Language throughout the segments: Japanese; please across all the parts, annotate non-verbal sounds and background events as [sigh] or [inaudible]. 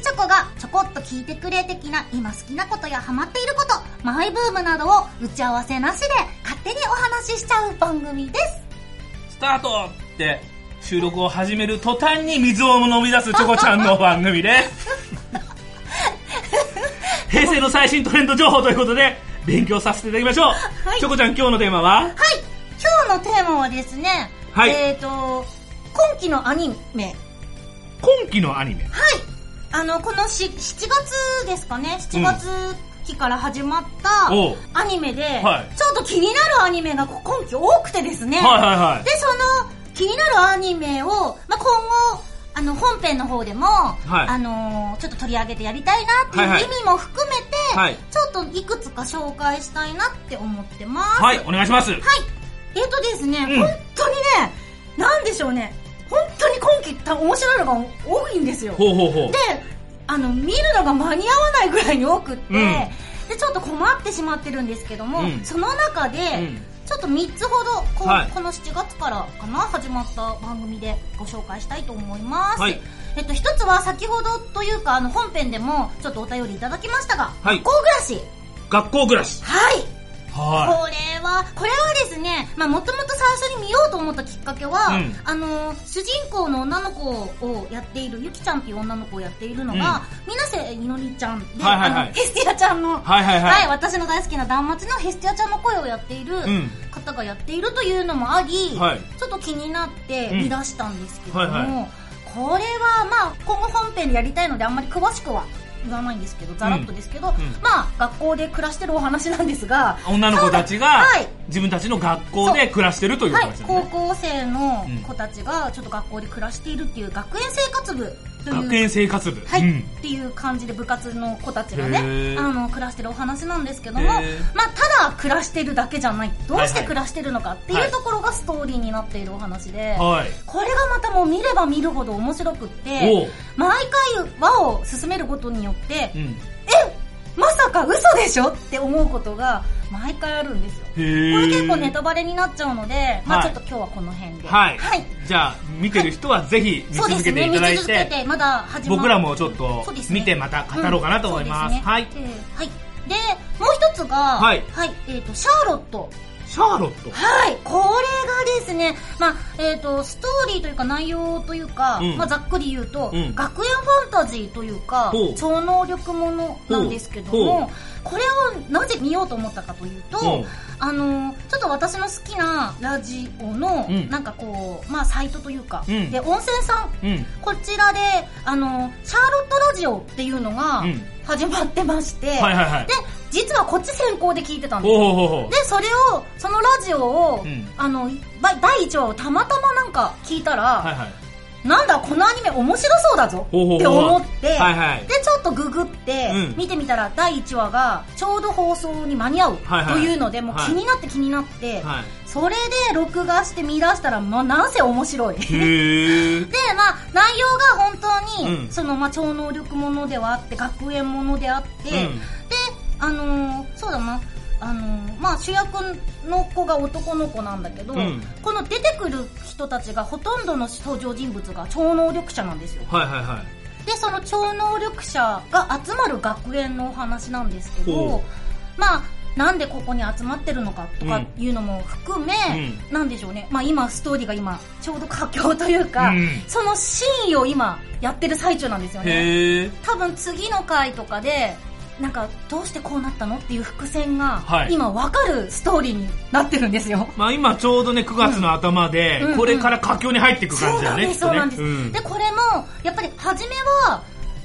チョコがちょこっと聞いてくれ的な今好きなことやハマっていること、マイブームなどを打ち合わせなしで勝手にお話ししちゃう番組です。スタートって収録を始める途端に水を飲み出す [laughs] チョコちゃんの番組です。[laughs] 平成の最新トレンド情報ということで勉強させていただきましょう。はいチョコちゃん今日のテーマは？はい、今日のテーマはですね、はいえっ、と、今期のアニメ、今期のアニメ。はい。あの、このし7月ですかね、7月期から始まったアニメで、はいちょっと気になるアニメが今期多くてですね。はいはいはい。で、その気になるアニメを、まあ、今後、あの、本編の方でも、いあのーちょっと取り上げてやりたいなってはいはいいう意味も含めて、はいちょっといくつか紹介したいなって思ってます。はい、お願いします。はい。えっ、とですね、うん本当にね、なんでしょうね、本当に今季た面白いのが多いんですよ。ほうほうほうで。、あの、見るのが間に合わないぐらいに多くって、うんで、ちょっと困ってしまってるんですけども、うんその中で、うんちょっと3つほどこ,、はいこの7月からかな始まった番組でご紹介したいと思います。はいえっと、一つは先ほどというか、あの、本編でもちょっとお便りいただきましたが、はい学校暮らし。学校暮らし。はい。はこれは、これはですね、まあもともと最初に見ようと思ったきっかけは、うん。あの、主人公の女の子をやっている、ゆきちゃんっていう女の子をやっているのが、水瀬いのりちゃんで、はいはいはい。ヘスティアちゃんの、い。はいはいはい、はい。私の大好きな断末のヘスティアちゃんの声をやっているうん。方がやっているというのもあり、はい。ちょっと気になって見出したんですけども、うんはい。はこれはまあ今後本編でやりたいのであんまり詳しくは言わないんですけど、ざらっとですけど、ん。まあ学校で暮らしてるお話なんですが、女の子たちがはい。自分たちの学校で暮らしてるというはい話、です高ね。校生の子たちがちょっと学校で暮らしているっていう学園生活部学園生活部。はい、うん。っていう感じで部活の子たちがへねー。あの暮らしてるお話なんですけどもまあただ暮らしてるだけじゃない。どうして暮らしてるのかってはい。いうところがストーリーになっているお話で、はい。これがまたもう見れば見るほど面白くって毎回輪を進めることによってうん。まさか嘘でしょって思うことが毎回あるんですよこれ結構ネタバレになっちゃうので、まあはいちょっと今日はこの辺ではい。はいじゃあ、見てる人はぜひ見続けていただいて、て、まだ始ま僕らもちょっと見てまた語ろうかなと思います。はいはい。で、もう一つが、はいえっ、と、シャーロット。シャーロット？はい。こまあ、えっ、と、ストーリーというか内容というか、うん。まあ、ざっくり言うと、うん。学園ファンタジーというか超能力ものなんですけども、これをなぜ見ようと思ったかというと、うん。あのちょっと私の好きなラジオの、うん。なんかこう、まあ、サイトというか、うん。で、温泉さんうん。こちらで、あの、シャーロットラジオっていうのがうん。始まってまして、はいはいはい。で、実はこっち先行で聞いてたんです。よ。で、それを、そのラジオを、うん。あの、ば第1話をたまたまなんか聞いたら、はいはい。なんだ、このアニメ面白そうだぞって思って、はいはい。で、ちょっとググってうん、見てみたら、第1話がちょうど放送に間に合うはいはい。というので、もうはい。気になって気になって、はい。それで録画して見出したら、まあ、なんせ面白い。[laughs] で、まあ、内容が本当に、うん。その、まあ、超能力ものではあって、学園ものであって、でうん、あのーそうだな、あのーまあ、主役の子が男の子なんだけど、うんこの出てくる人たちがほとんどの登場人物が超能力者なんですよ。はいはいはい。で、その超能力者が集まる学園のお話なんですけどほ、まあ、なんでここに集まってるのかとかいうのも含め、うなんでしょうね。まあ今、ストーリーが今、ちょうど佳境というか、うんそのシーンを今、やってる最中なんですよね。多分次の回とかで、なんか、どうしてこうなったのっていう伏線が、はい今わかるストーリーになってるんですよ。まあ今ちょうどね、9月の頭でうん、これから佳境に入っていく感じだよね、そう。なんです、でこれも、やっぱり初めは、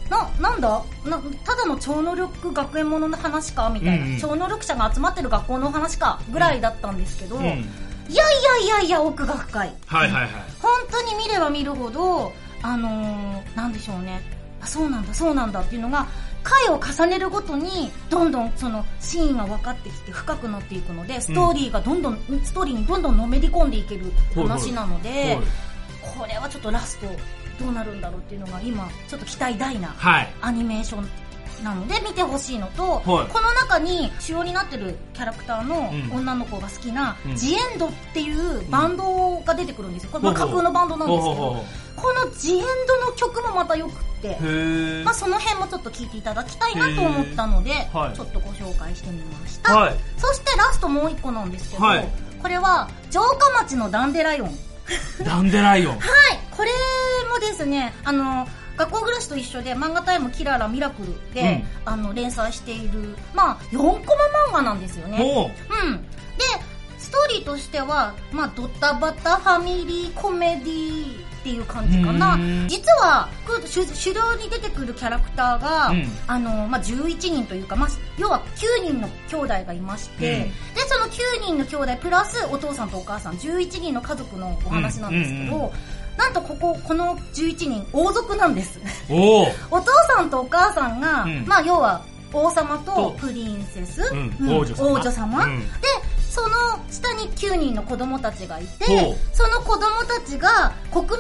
な、なんだ？な、ただの超能力学園ものの話か？みたいな、うんうん超能力者が集まってる学校の話か？ぐらいだったんですけど、うん。いやいやいやいや、奥が深い。はいはいはい。本当に見れば見るほど、あのー、なんでしょうね。あ、そうなんだ、そうなんだっていうのが、回を重ねるごとに、どんどんそのシーンが分かってきて深くなっていくので、ストーリーがどんどん、ストーリーにどんどんのめり込んでいける話なので、はいこれはちょっとラストどうなるんだろうっていうのが今、ちょっと期待大なはい。アニメーションなので見てほしいのと、はい。この中に主要になってるキャラクターのうん。女の子が好きな、うん。ジエンドっていうバンドが出てくるんですよ。これまあ架空のバンドなんですけどこのジエンドの曲もまた良くって、まあその辺もちょっと聞いていただきたいなと思ったので、はいちょっとご紹介してみました。はいそしてラストもう一個なんですけど、はいこれは城下町のダンデライオン。ダンデライオン。[laughs] はい、これもですね、あの、学校暮らしと一緒で漫画タイムキララミラクルで、あの、連載している、まあ、4コマ漫画なんですよね。うん。で、ストーリーとしては、まあ、ドタバタファミリーコメディっていう感じかな。実は、こう主主要に出てくるキャラクターが、うん。あの、まあ、11人というか、まあ、要は9人の兄弟がいまして、うん。で、その9人の兄弟プラスお父さんとお母さん、11人の家族のお話なんですけど、うん。うんうんなんとここ、この11人、王族なんです。おう [laughs] お父さんとお母さんが、うん。まあ要は王様ととプリンセス、うん。うん。王女様。王女様。うん。でその下に9人の子供たちがいてその子供たちが国民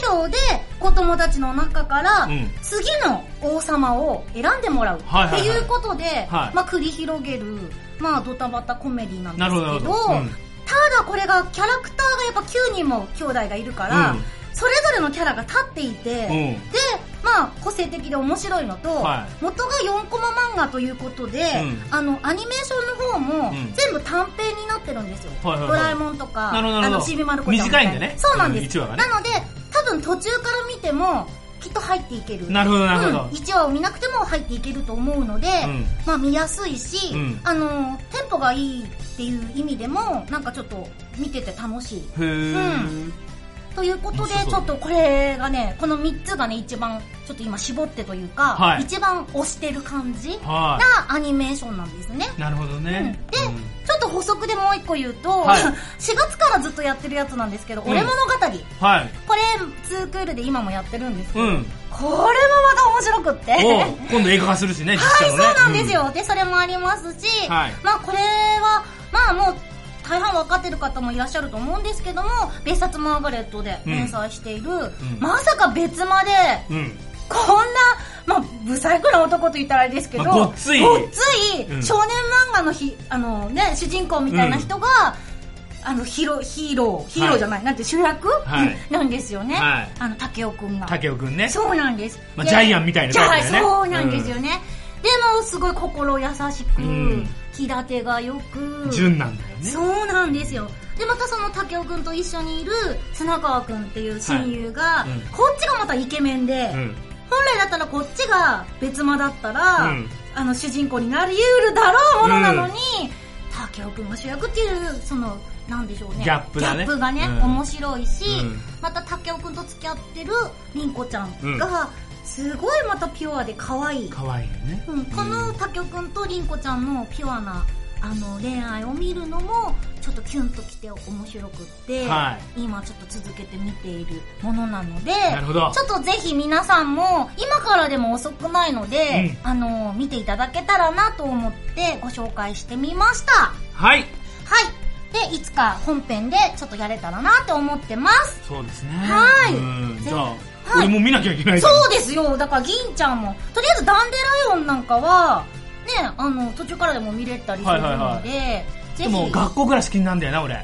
投票で子供たちの中から、うん。次の王様を選んでもらうっていうことで、はいまあ繰り広げるまあドタバタコメディなんですけどただこれがキャラクターがやっぱ9人も兄弟がいるから、うん。それぞれのキャラが立っていて、うん。で、まあ、個性的で面白いのと、は元が4コマ漫画ということで、うん。あの、アニメーションの方もうん。全部短編になってるんですよ。はいはいはい。ドラえもんとか、あの、ちびまる子ちゃん短いんでね。そうなんです。ね。なので、多分途中から見ても、きっと入っていける。なるほど、なるほど。うん、1話を見なくても入っていけると思うので、うん。まあ見やすいし、うん。あの、テンポがいいっていう意味でも、なんかちょっと見てて楽しい。へー。うということでちょっとこれがね、この3つがね、一番、ちょっと今絞ってというか、はい一番推してる感じはなアニメーションなんですね。い。なるほどね。でうんちょっと補足でもう一個言うと、はい [laughs] 4月からずっとやってるやつなんですけど、うん俺物語。はい。これ、2クールで今もやってるんですけど、うんこれもまた面白くって。今度映画化するしね、実 [laughs] はい、写のね。そうなんですよ。で、それもありますし、はいまあこれは、まあもう、大半分かってる方もいらっしゃると思うんですけども、別冊マーガレットで連載している、まさか別まで、うん。うん。こんな、まあ、ブサイクな男と言ったらあれですけど、まあごっつい少年漫画のひ、あのね、主人公みたいな人が、あの、ヒーロー、ヒーロー、ヒーローじゃない、なんて主役、はいうんなんですよね。はいあの、竹雄くんが。竹雄くんね。そうなんです。でまあジャイアンみたいなねそうなんですよね。でも、すごい心優しく、うん気立てがよく、純なんだよね。そうなんですよ。で、またその竹雄くんと一緒にいる砂川くんっていう親友が、はいうん。こっちがまたイケメンで、うん。本来だったらこっちが別間だったら、うん。あの主人公になり得るだろうものなのに、竹雄くんが主役っていう、その、なんでしょうね。ギャップだね。ギャップがね、うん。面白いし、うん。また竹雄くんと付き合ってる凛子ちゃんが、すごいまたピュアで可愛い。可愛いよね。うん、この竹雄くんと凛子ちゃんのピュアなあの恋愛を見るのもちょっとキュンときて面白くって、は今ちょっと続けて見ているものなのでなるほど。ちょっとぜひ皆さんも今からでも遅くないので、うあの見ていただけたらなと思ってご紹介してみました。ははい。いでいつか本編でちょっとやれたらなって思ってます。そうですね。はい。うん。じゃあ、はい俺も見なきゃいけないそうですよだから銀ちゃんもとりあえずダンデライオンなんかはねあの途中からでも見れたりするので、はいはいはいでも、学校暮らし気になるんだよな、俺。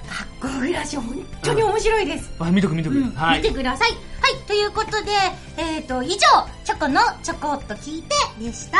学校暮らし本当に面白いです。あ、見とく見とく。うんはい見て。ください。はい、ということで、えっ、と、以上、チョコのちょこっと聞いてでした。